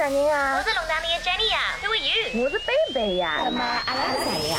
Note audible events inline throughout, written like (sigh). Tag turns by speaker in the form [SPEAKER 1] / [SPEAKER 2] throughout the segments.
[SPEAKER 1] 啥人啊？
[SPEAKER 2] 我是龙堂里的 Jenny 呀，Who are you？
[SPEAKER 1] 我是贝贝呀。
[SPEAKER 3] 那么阿拉是谁呀？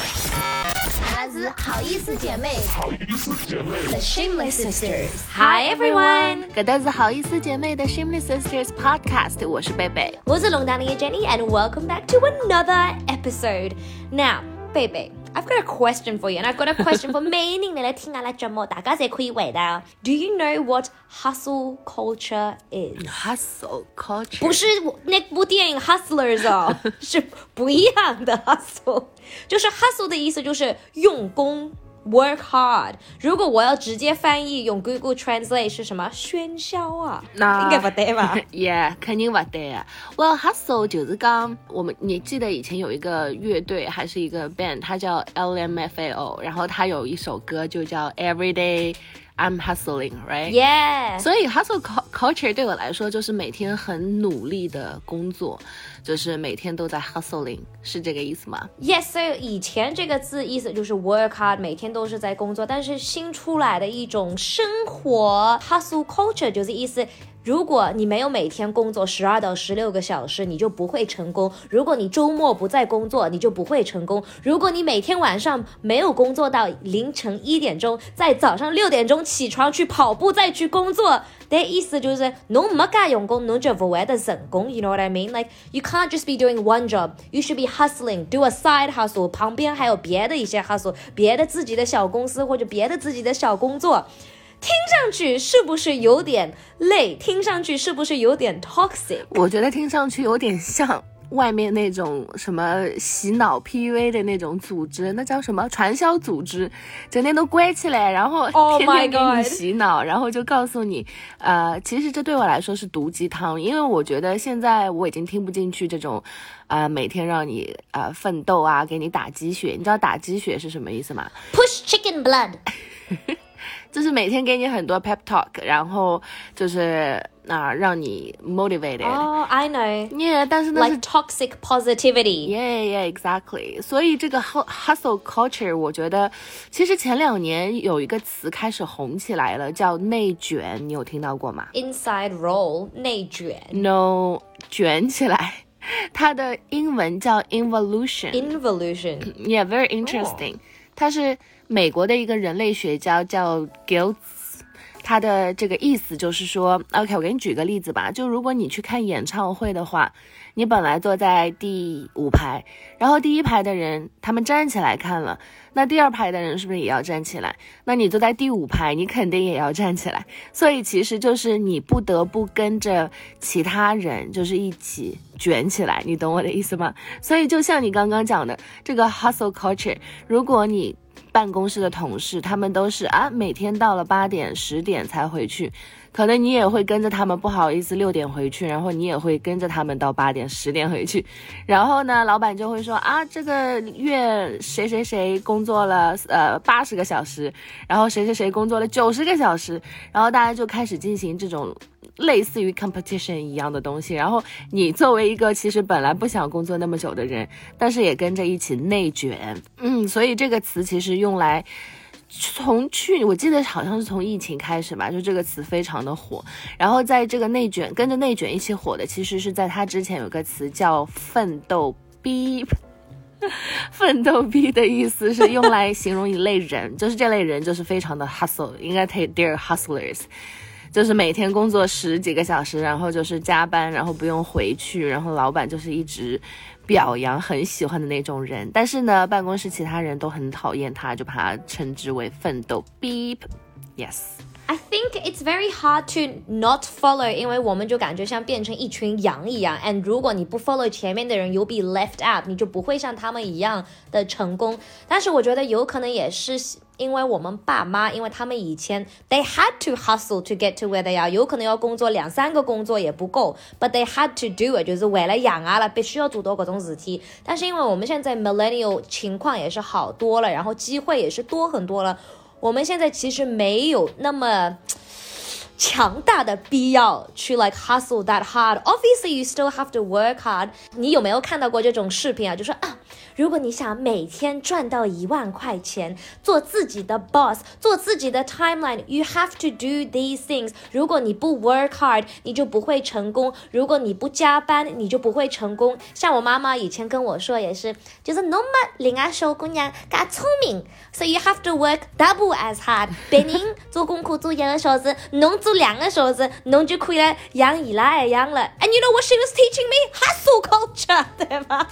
[SPEAKER 3] 阿拉是好意思姐妹。好意思姐妹。The Shameless
[SPEAKER 4] Sisters。Hi everyone，搿都是好意思姐妹的 Shameless Sisters Podcast，我是贝贝，
[SPEAKER 2] 我是龙堂里的 Jenny，and welcome back to another episode. Now，贝贝。 I've got a question for you, and I've got a question for (laughs) 每人嚟听下啦节目，大家就可以回答。Do you know what hustle culture is?
[SPEAKER 4] Hustle culture
[SPEAKER 2] 不是那部电影 Hustlers 哦，是不一样的 (laughs) hustle，就是 hustle 的意思就是用功。 Work hard。如果我要直接翻译，用 Google Translate 是什么？喧嚣啊？那应该不对吧
[SPEAKER 4] ？Yeah，肯定不对啊。Well，hustle 就是刚我们，你记得以前有一个乐队还是一个 band，它叫 LMFAO，然后它有一首歌就叫 Everyday。I'm hustling, right?
[SPEAKER 2] Yeah.
[SPEAKER 4] 所以 hustle culture 对我来说就是每天很努力的工作，就是每天都在 hustling，是这个意思吗
[SPEAKER 2] ？Yes. So 以前这个字意思就是 work hard，每天都是在工作，但是新出来的一种生活 hustle culture 就是意思。如果你没有每天工作十二到十六个小时，你就不会成功。如果你周末不在工作，你就不会成功。如果你每天晚上没有工作到凌晨一点钟，在早上六点钟起床去跑步，再去工作，的意思就是侬没干用功，侬就不会得成功。You know what I mean? Like you can't just be doing one job. You should be hustling, do a side hustle. 旁边还有别的一些 hustle，别的自己的小公司或者别的自己的小工作。听上去是不是有点累？听上去是不是有点 toxic？
[SPEAKER 4] 我觉得听上去有点像外面那种什么洗脑 PUA 的那种组织，那叫什么传销组织，整天都关起来，然后天天给你洗脑，然后就告诉你，呃，其实这对我来说是毒鸡汤，因为我觉得现在我已经听不进去这种，呃，每天让你呃奋斗啊，给你打鸡血。你知道打鸡血是什么意思吗
[SPEAKER 2] ？Push chicken blood。(laughs)
[SPEAKER 4] 就是每天给你很多 pep talk，然后就是啊，让你 motivated。
[SPEAKER 2] 哦，I
[SPEAKER 4] know。Yeah，但是那
[SPEAKER 2] 是 toxic
[SPEAKER 4] positivity。Yeah，yeah，exactly。所以这个 hustle culture，我觉得其实前两年有一个词开始红起来了，叫内卷，你有听到过吗？
[SPEAKER 2] Inside role，内卷。
[SPEAKER 4] No，卷起来，它的英文叫 involution。Involution。Yeah，very (laughs) interesting。 他是。美国的一个人类学家叫 Gil 他的这个意思就是说，OK，我给你举个例子吧，就如果你去看演唱会的话，你本来坐在第五排，然后第一排的人他们站起来看了，那第二排的人是不是也要站起来？那你坐在第五排，你肯定也要站起来。所以其实就是你不得不跟着其他人，就是一起卷起来，你懂我的意思吗？所以就像你刚刚讲的这个 hustle culture，如果你办公室的同事，他们都是啊，每天到了八点、十点才回去，可能你也会跟着他们，不好意思六点回去，然后你也会跟着他们到八点、十点回去，然后呢，老板就会说啊，这个月谁谁谁工作了呃八十个小时，然后谁谁谁工作了九十个小时，然后大家就开始进行这种。类似于 competition 一样的东西，然后你作为一个其实本来不想工作那么久的人，但是也跟着一起内卷，嗯，所以这个词其实用来从去我记得好像是从疫情开始吧，就这个词非常的火。然后在这个内卷跟着内卷一起火的，其实是在它之前有个词叫奋斗逼，(laughs) 奋斗逼的意思是用来形容一类人，就是这类人就是非常的 hustle，应该 take their hustlers。就是每天工作十几个小时，然后就是加班，然后不用回去，然后老板就是一直表扬，很喜欢的那种人。但是呢，办公室其他人都很讨厌他，就把他称之为奋斗 Beep，Yes。
[SPEAKER 2] I think it's very hard to not follow，因为我们就感觉像变成一群羊一样。And 如果你不 follow 前面的人，you'll be left out，你就不会像他们一样的成功。但是我觉得有可能也是因为我们爸妈，因为他们以前 they had to hustle to get to where they are，有可能要工作两三个工作也不够，but they had to do it，就是为了养啊了，必须要做到各种事体。但是因为我们现在 millennial 情况也是好多了，然后机会也是多很多了。我们现在其实没有那么强大的必要去 like hustle that hard. Obviously, you still have to work hard. 你有没有看到过这种视频啊？就说啊，如果你想每天赚到一万块钱，做自己的 boss，做自己的 timeline, you have to do these things. 如果你不 work hard，你就不会成功；如果你不加班，你就不会成功。像我妈妈以前跟我说也是，就是侬没另外小姑娘嘎聪明，so you have to work double as hard。别人做功课做一个小时，侬做两个小时，侬就可以来养伊拉一样了。And you know what she was teaching me? Hustle culture，对吗？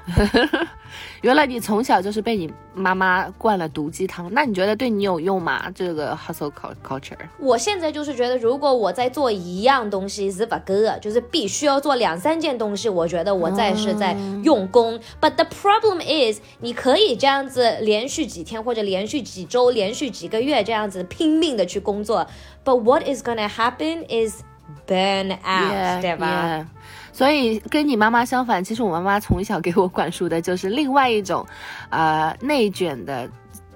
[SPEAKER 2] (laughs)
[SPEAKER 4] 原来你从小就是被你妈妈灌了毒鸡汤，那你觉得对你有用吗？这个 hustle culture？
[SPEAKER 2] 我现在就是觉得，如果我在做一样东西是不够的，就是必须要做两三件东西，我觉得我在是在用功。But the problem is，你可以这样子连续几天或者连续几周、连续几个月这样子拼命的去工作。But what is gonna happen is burn out，对吧？
[SPEAKER 4] 所以跟你妈妈相反，其实我妈妈从小给我灌输的就是另外一种，呃，内卷的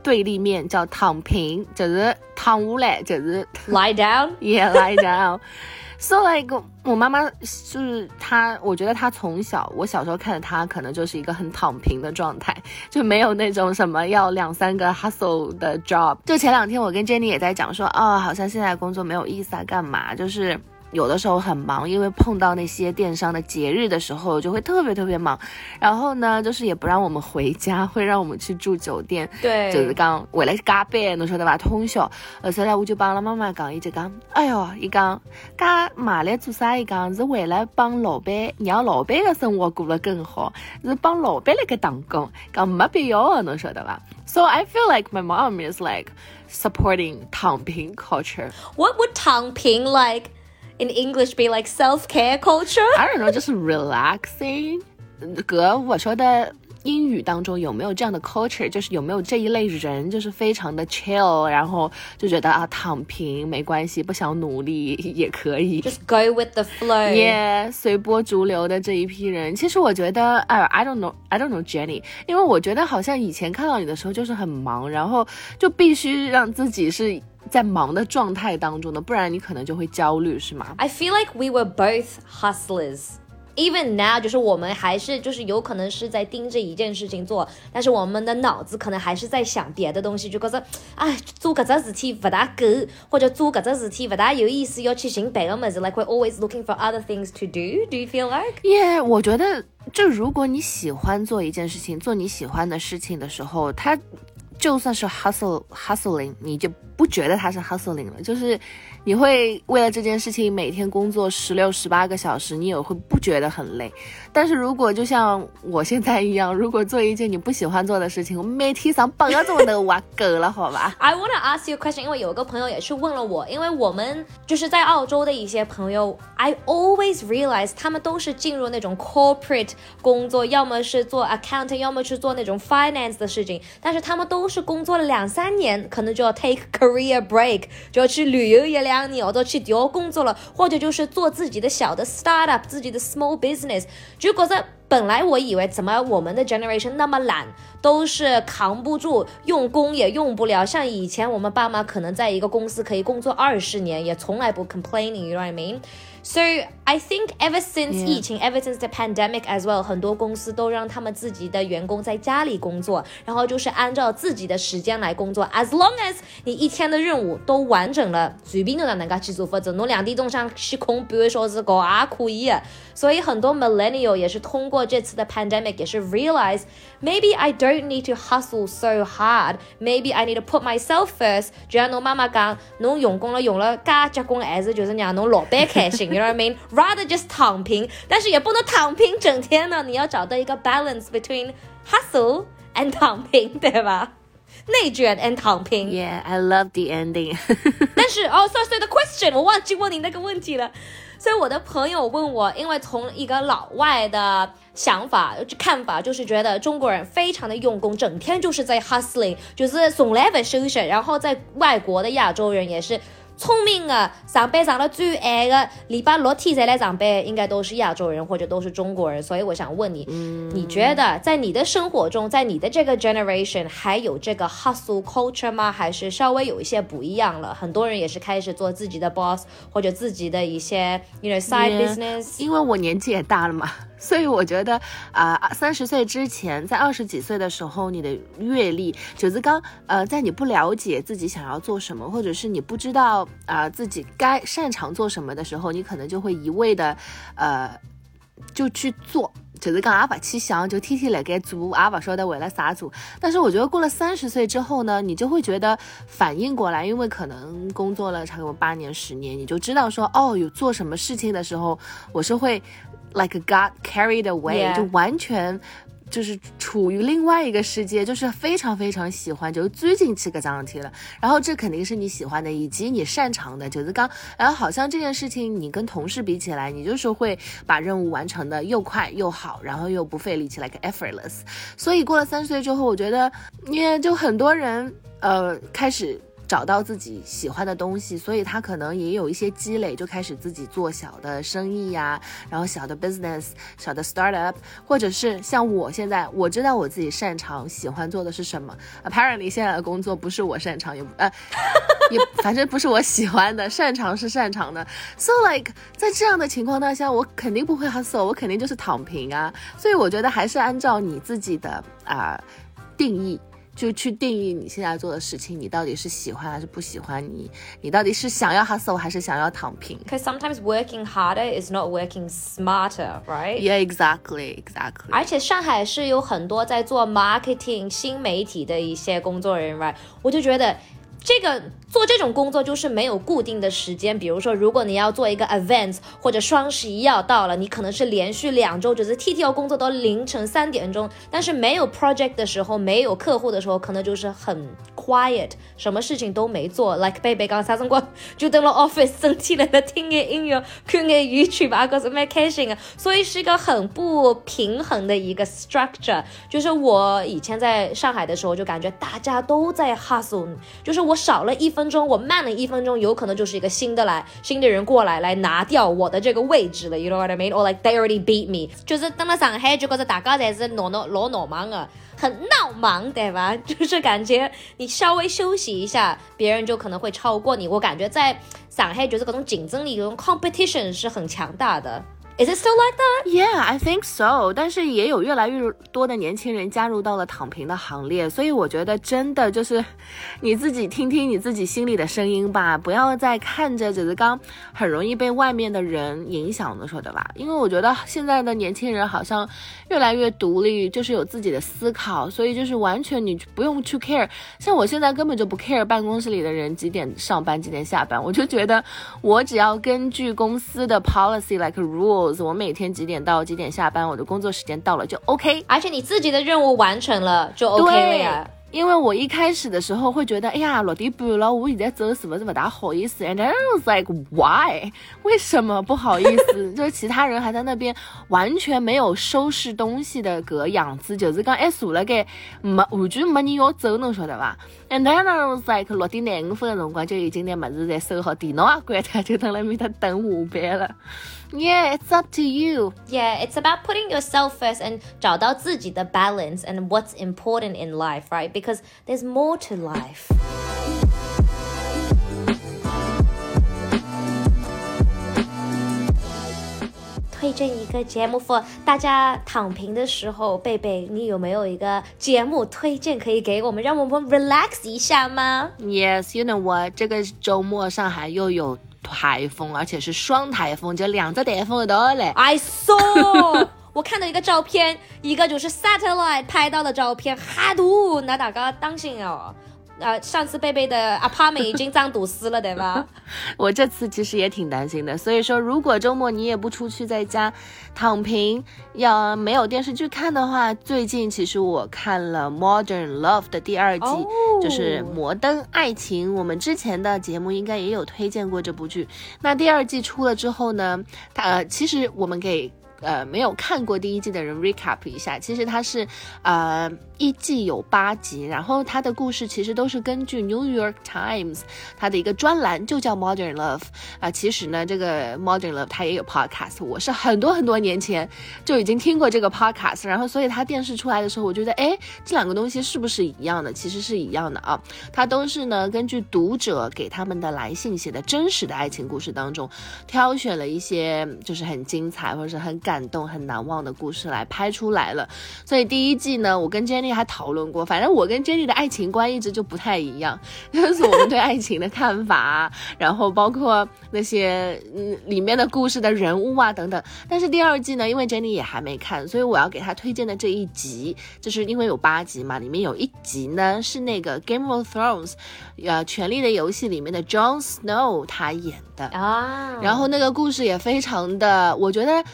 [SPEAKER 4] 对立面，叫躺平，就是躺下来，就是
[SPEAKER 2] lie (laughs) down，yeah
[SPEAKER 4] lie down。(laughs) So like 我妈妈就是她，我觉得她从小，我小时候看着她，可能就是一个很躺平的状态，就没有那种什么要两三个 hustle 的 job。就前两天我跟 Jenny 也在讲说，哦，好像现在工作没有意思啊，干嘛？就是。有的时候很忙，因为碰到那些电商的节日的时候，就会特别特别忙。然后呢，就是也不让我们回家，会让我们去住酒店。
[SPEAKER 2] 对，
[SPEAKER 4] 就是讲为了加班，侬晓得吧？通宵。后来我就帮了妈妈讲，伊就讲，哎哟，伊讲，加买来做啥？伊讲是为了帮老板，让老板的生活过得更好，是帮老板来个打工，讲没必要的，侬晓得吧？So I feel like my mom is like supporting 躺平 culture.
[SPEAKER 2] What would 躺平 like? in English be like self care culture?
[SPEAKER 4] I don't know, just relaxing. 哥，我说的英语当中有没有这样的 culture，就是有没有这一类人，就是非常的 chill，然后就觉得啊躺平没关系，不想努力也可以
[SPEAKER 2] ，just go with the flow，耶
[SPEAKER 4] ，yeah, 随波逐流的这一批人。其实我觉得，哎、uh, don't know，I don't know Jenny，因为我觉得好像以前看到你的时候就是很忙，然后就必须让自己是。在忙的状态当中呢，不然你可能就会焦虑，是吗
[SPEAKER 2] ？I feel like we were both hustlers. Even now，就是我们还是就是有可能是在盯着一件事情做，但是我们的脑子可能还是在想别的东西，就觉得哎，做搿只事体不大够，或者做搿只事体不大有意思，要去寻别个么子。Like we're always looking for other things to do. (laughs) Do you feel like?
[SPEAKER 4] Yeah，我觉得就如果你喜欢做一件事情，做你喜欢的事情的时候，它就算是 hustle hustling，你就。不觉得他是 hustling 了，就是你会为了这件事情每天工作十六、十八个小时，你也会不觉得很累。但是如果就像我现在一样，如果做一件你不喜欢做的事情，我每天上八个钟头哇，够了，好吧？(laughs)
[SPEAKER 2] I wanna ask you a question，因为有一个朋友也是问了我，因为我们就是在澳洲的一些朋友，I always realize 他们都是进入那种 corporate 工作，要么是做 account，要么去做那种 finance 的事情，但是他们都是工作了两三年，可能就要 take。Career break 就要去旅游一两年，或者去调工作了，或者就是做自己的小的 startup，自己的 small business，就觉得本来我以为怎么我们的 generation 那么懒，都是扛不住，用功也用不了。像以前我们爸妈可能在一个公司可以工作二十年，也从来不 complaining，you know what I mean？So I think ever since 疫情，ever since the pandemic as well，很多公司都让他们自己的员工在家里工作，然后就是按照自己的时间来工作。As long as 你一天的任务都完整了，随便都让人家去做，否则侬两地钟想去空半个小时，搞也可以。所以很多 millennial 也是通过 这次的 pandemic 也是 realize maybe I don't need to hustle so hard. Maybe I need to put myself first. 就像侬妈妈讲，侬用功了用了，加结棍还是就是让侬老板开心。You know (laughs) what I mean? Rather just 躺平，但是也不能躺平整天呢。你要找到一个 balance between hustle and 躺平，对吧？内卷 and 躺平。
[SPEAKER 4] Yeah, I love the ending. (laughs)
[SPEAKER 2] 但是哦，so so the question，我忘记问你那个问题了。 所以我的朋友问我，因为从一个老外的想法、看法，就是觉得中国人非常的用功，整天就是在 hustling，就是从来不休息。然后在外国的亚洲人也是。聪明的，上班上了最晚的，礼拜六天才来上班，应该都是亚洲人或者都是中国人。所以我想问你，你觉得在你的生活中，在你的这个 generation 还有这个 hustle culture 吗？还是稍微有一些不一样了？很多人也是开始做自己的 boss 或者自己的一些 you know side business。
[SPEAKER 4] 因为我年纪也大了嘛。所以我觉得啊，三十岁之前，在二十几岁的时候，你的阅历就是刚呃，在你不了解自己想要做什么，或者是你不知道啊自己该擅长做什么的时候，你可能就会一味的呃就去做，就是刚也不去想，就天天来该做，也不说的为了啥做。但是我觉得过了三十岁之后呢，你就会觉得反应过来，因为可能工作了差不多八年十年，你就知道说哦，有做什么事情的时候，我是会。Like got carried away，就完全就是处于另外一个世界，就是非常非常喜欢，就是最近这个章题了。然后这肯定是你喜欢的，以及你擅长的。就是刚，然后好像这件事情你跟同事比起来，你就是会把任务完成的又快又好，然后又不费力气，like effortless。所以过了三十岁之后，我觉得，因为就很多人呃开始。找到自己喜欢的东西，所以他可能也有一些积累，就开始自己做小的生意呀，然后小的 business、小的 startup，或者是像我现在，我知道我自己擅长、喜欢做的是什么。Apparently，现在的工作不是我擅长，也呃，(laughs) 也反正不是我喜欢的。擅长是擅长的，so like 在这样的情况下，我肯定不会 hustle，我肯定就是躺平啊。所以我觉得还是按照你自己的啊定义。就去定义你现在做的事情，你到底是喜欢还是不喜欢？你你到底是想要 hustle 还是想要躺平
[SPEAKER 2] ？Because sometimes working harder is not working smarter, right?
[SPEAKER 4] Yeah, exactly, exactly.
[SPEAKER 2] 而且上海是有很多在做 marketing 新媒体的一些工作人员，right？我就觉得。这个做这种工作就是没有固定的时间，比如说，如果你要做一个 event 或者双十一要到了，你可能是连续两周只是 T T 要工作到凌晨三点钟，但是没有 project 的时候，没有客户的时候，可能就是很 quiet，什么事情都没做。Like 贝贝刚才说过，就等了 office 整体来了听个音乐，看个 YouTube 曲吧，可是蛮开心啊。所以是一个很不平衡的一个 structure。就是我以前在上海的时候，就感觉大家都在 hustle，就是我。少了一分钟，我慢了一分钟，有可能就是一个新的来新的人过来来拿掉我的这个位置了。You know what I mean? Or like they already beat me。就是到了上海就觉得大家才是闹闹老闹忙啊，很闹忙，对吧？(laughs) 就是感觉你稍微休息一下，别人就可能会超过你。我感觉在上海就是各种竞争力，这种 competition 是很强大的。Is it still like that?
[SPEAKER 4] Yeah, I think so. 但是也有越来越多的年轻人加入到了躺平的行列，所以我觉得真的就是你自己听听你自己心里的声音吧，不要再看着只是刚很容易被外面的人影响的，说对吧？因为我觉得现在的年轻人好像越来越独立，就是有自己的思考，所以就是完全你不用去 care。像我现在根本就不 care 办公室里的人几点上班几点下班，我就觉得我只要根据公司的 policy like rule。我每天几点到几点下班，我的工作时间到了就 OK，
[SPEAKER 2] 而且你自己的任务完成了就 OK 了呀。
[SPEAKER 4] 因为我一开始的时候会觉得，哎呀，六点半了，我现在走是不是不大好意思？And I was like why？为什么不好意思？(laughs) 就是其他人还在那边完全没有收拾东西的个样子，就是讲还，坐了该没完全没人要走，侬晓得吧？And then I was like 六点廿五分的辰光就已经拿么子在收好，电脑也关掉，就等了面搭等下班了。Yeah, it's up to you.
[SPEAKER 2] Yeah, it's about putting yourself first and 找到自己的 balance and what's important in life, right? Because there's more to life. 推(coughs) 荐一个节目，for 大家躺平的时候，贝贝，你有没有一个节目推荐可以给我们，让我们 relax 一下吗？
[SPEAKER 4] Yes, you know what？这个周末上海又有。 台风，而且是双台风，就两个台风都来。(laughs)
[SPEAKER 2] I saw，(laughs) 我看到一个照片，一个就是 satellite 拍到的照片，哈嘟，那大家当心哦。呃，上次贝贝的 apartment 已经脏堵死了，对吧？(laughs)
[SPEAKER 4] 我这次其实也挺担心的。所以说，如果周末你也不出去，在家躺平，要没有电视剧看的话，最近其实我看了《Modern Love》的第二季，就是《摩登爱情》。我们之前的节目应该也有推荐过这部剧。那第二季出了之后呢，它其实我们给。呃没有看过第一季的人 recap 一下，其实它是呃一季有八集，然后它的故事其实都是根据 New York Times 它的一个专栏就叫 Modern Love 啊、其实呢这个 Modern Love 它也有 podcast，我是很多很多年前就已经听过这个 podcast，然后所以它电视出来的时候，我觉得哎这两个东西是不是一样的？其实是一样的啊，它都是呢根据读者给他们的来信写的真实的爱情故事当中，挑选了一些就是很精彩或者是很感动、很难忘的故事来拍出来了。所以第一季呢，我跟 Jenny 还讨论过，反正我跟 Jenny 的爱情观一直就不太一样，(laughs) 就是我们对爱情的看法啊，(laughs) 然后包括那些嗯里面的故事的人物啊等等。但是第二季呢，因为 Jenny 也还没看，所以我要给她推荐的这一集，就是因为有八集嘛，里面有一集呢是那个 Game of Thrones，呃，《权力的游戏》里面的 Jon Snow 他演的。
[SPEAKER 2] 啊，
[SPEAKER 4] 然后那个故事也非常的，我觉得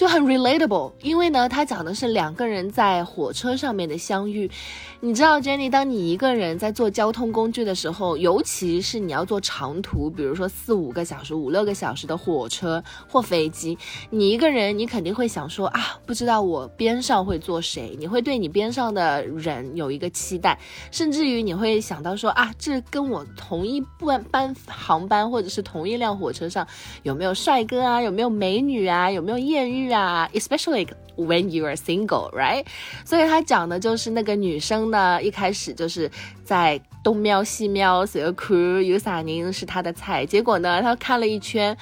[SPEAKER 4] 就很 relatable，因为呢，它讲的是两个人在火车上面的相遇。你知道，Jenny，当你一个人在坐交通工具的时候，尤其是你要坐长途，比如说四五个小时、五六个小时的火车或飞机，你一个人，你肯定会想说啊，不知道我边上会坐谁，你会对你边上的人有一个期待，甚至于你会想到说啊，这跟我同一班班航班或者是同一辆火车上有没有帅哥啊，有没有美女啊，有没有艳遇啊，especially when you are single, right？所以他讲的就是那个女生呢，一开始就是在东瞄西瞄，随个哭，有啥人是她的菜，结果呢，她看了一圈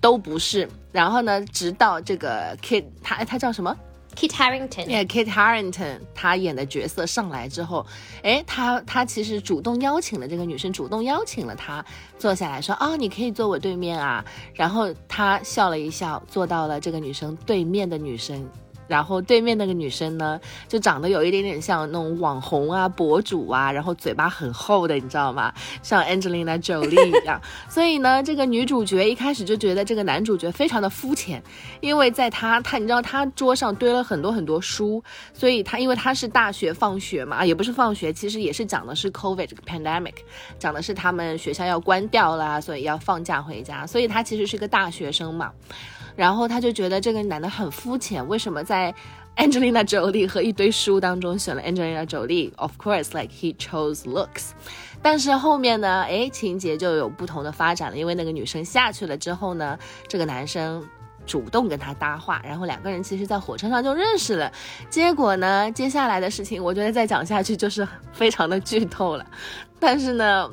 [SPEAKER 4] 都不是，然后呢，直到这个 Kid，他他叫什么？
[SPEAKER 2] Kit
[SPEAKER 4] Harington，Yeah，Kit Harington 他演的角色上来之后，哎，他他其实主动邀请了这个女生，主动邀请了他坐下来说，哦、你可以坐我对面啊。然后他笑了一笑，坐到了这个女生对面的女生。然后对面那个女生呢，就长得有一点点像那种网红啊、博主啊，然后嘴巴很厚的，你知道吗？像 Angelina Jolie 一样。所以呢，这个女主角一开始就觉得这个男主角非常的肤浅，因为在他他你知道他桌上堆了很多很多书，所以他因为他是大学放学嘛，也不是放学，其实也是讲的是 COVID 这个 pandemic，讲的是他们学校要关掉啦，所以要放假回家，所以他其实是个大学生嘛。然后他就觉得这个男的很肤浅，为什么在 Angelina Jolie 和一堆书当中选了 Angelina Jolie？Of course, like he chose looks。但是后面呢，哎，情节就有不同的发展了，因为那个女生下去了之后呢，这个男生。主动跟他搭话，然后两个人其实，在火车上就认识了。结果呢，接下来的事情，我觉得再讲下去就是非常的剧透了。但是呢，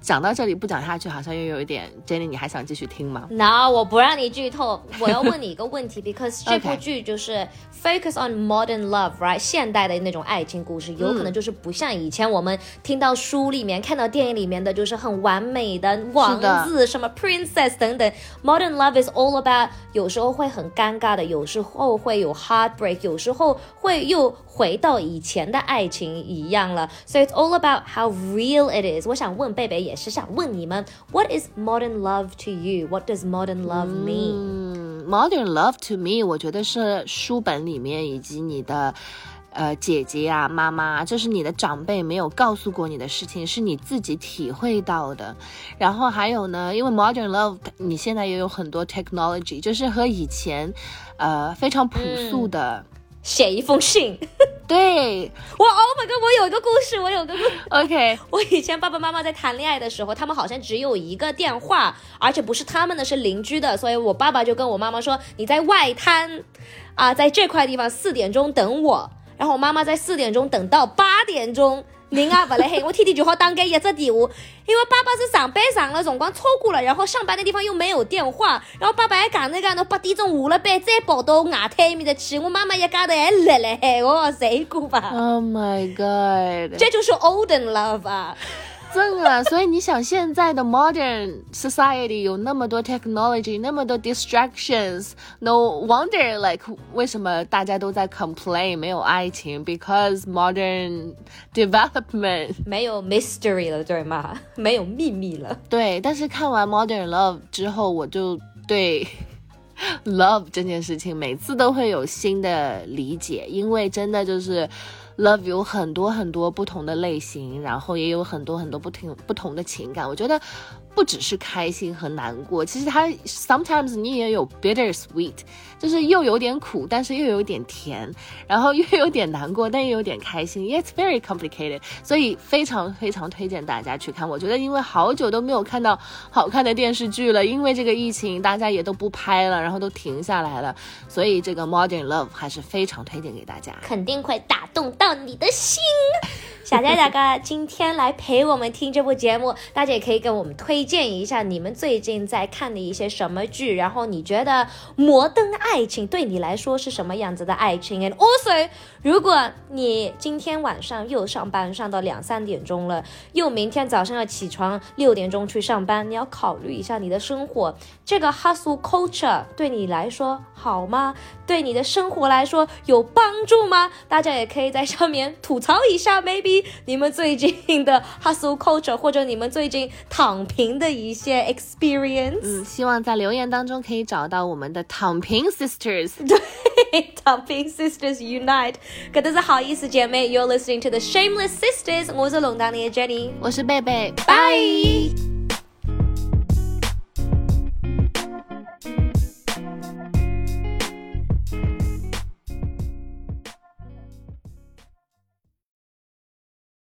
[SPEAKER 4] 讲到这里不讲下去，好像又有一点。Jenny，你还想继续听吗
[SPEAKER 2] ？？No，我不让你剧透，我要问你一个问题，(laughs) because 这部剧就是 focus on modern love，right？现代的那种爱情故事，有可能就是不像以前我们听到书里面、看到电影里面的，就是很完美的王子、什么 princess 等等。Modern love is all about 有时候会很尴尬的，有时候会有 heartbreak，有时候会又回到以前的爱情一样了。So it's all about how real it is。我想问贝贝，也是想问你们，What is modern love to you？What does modern love mean？、
[SPEAKER 4] 嗯，Modern Love to me，我觉得是书本里面以及你的。呃，姐姐啊，妈妈，这是你的长辈没有告诉过你的事情，是你自己体会到的。然后还有呢，因为 Modern Love，你现在也有很多 technology，就是和以前，呃，非常朴素的，
[SPEAKER 2] 写一封信。(laughs)
[SPEAKER 4] 对
[SPEAKER 2] 我 Oh my god！我有一个故事，我有个故事。
[SPEAKER 4] ，OK，(laughs)
[SPEAKER 2] 我以前爸爸妈妈在谈恋爱的时候，他们好像只有一个电话，而且不是他们的，是邻居的，所以我爸爸就跟我妈妈说：“你在外滩，啊，在这块地方四点钟等我。”然后我妈妈在四点钟等到八点钟。您啊，勿来海，我天天就好打给一只电话，因为爸爸是上班上了辰光超过了，然后上班的地方又没有电话，然后爸爸还讲那讲侬八点钟下了班再跑到外滩埃面的去，我妈妈一家头还辣辣海，我谁过吧
[SPEAKER 4] ？Oh my God，
[SPEAKER 2] 这就是 olden love 啊。
[SPEAKER 4] 真的，所以你想现在的 modern society 有那么多 technology，那么多 distractions，no wonder like 为什么大家都在 complain 没有爱情？Because modern development。
[SPEAKER 2] 没有 mystery 了，对吗？没有秘密了。
[SPEAKER 4] 对，但是看完 modern love 之后，我就对 love 这件事情每次都会有新的理解，因为真的就是 love 有很多很多不同的类型，然后也有很多很多不同不同的情感。我觉得不只是开心和难过，其实它 sometimes 你也有 bitter sweet，就是又有点苦，但是又有点甜，然后又有点难过，但又有点开心。It's very complicated，所以非常非常推荐大家去看。我觉得因为好久都没有看到好看的电视剧了，因为这个疫情大家也都不拍了，然后都停下来了，所以这个 Modern Love 还是非常推荐给大家，
[SPEAKER 2] 肯定会打动到你的心。小佳大哥今天来陪我们听这部节目，大家也可以跟我们推荐一下你们最近在看的一些什么剧，然后你觉得摩登爱情对你来说是什么样子的爱情？And also，如果你今天晚上又上班上到两三点钟了，又明天早上要起床六点钟去上班，你要考虑一下你的生活，这个 hustle culture 对你来说好吗？对你的生活来说有帮助吗？大家也可以在上面吐槽一下，maybe 你们最近的 hustle culture 或者你们最近躺平的一些 experience。
[SPEAKER 4] 嗯，希望在留言当中可以找到我们的躺平 sisters。
[SPEAKER 2] 对，躺平 sisters unite。可都是好意思姐妹，You're listening to the Shameless Sisters。我是龙当的 Jenny，
[SPEAKER 4] 我是贝贝，
[SPEAKER 2] 拜。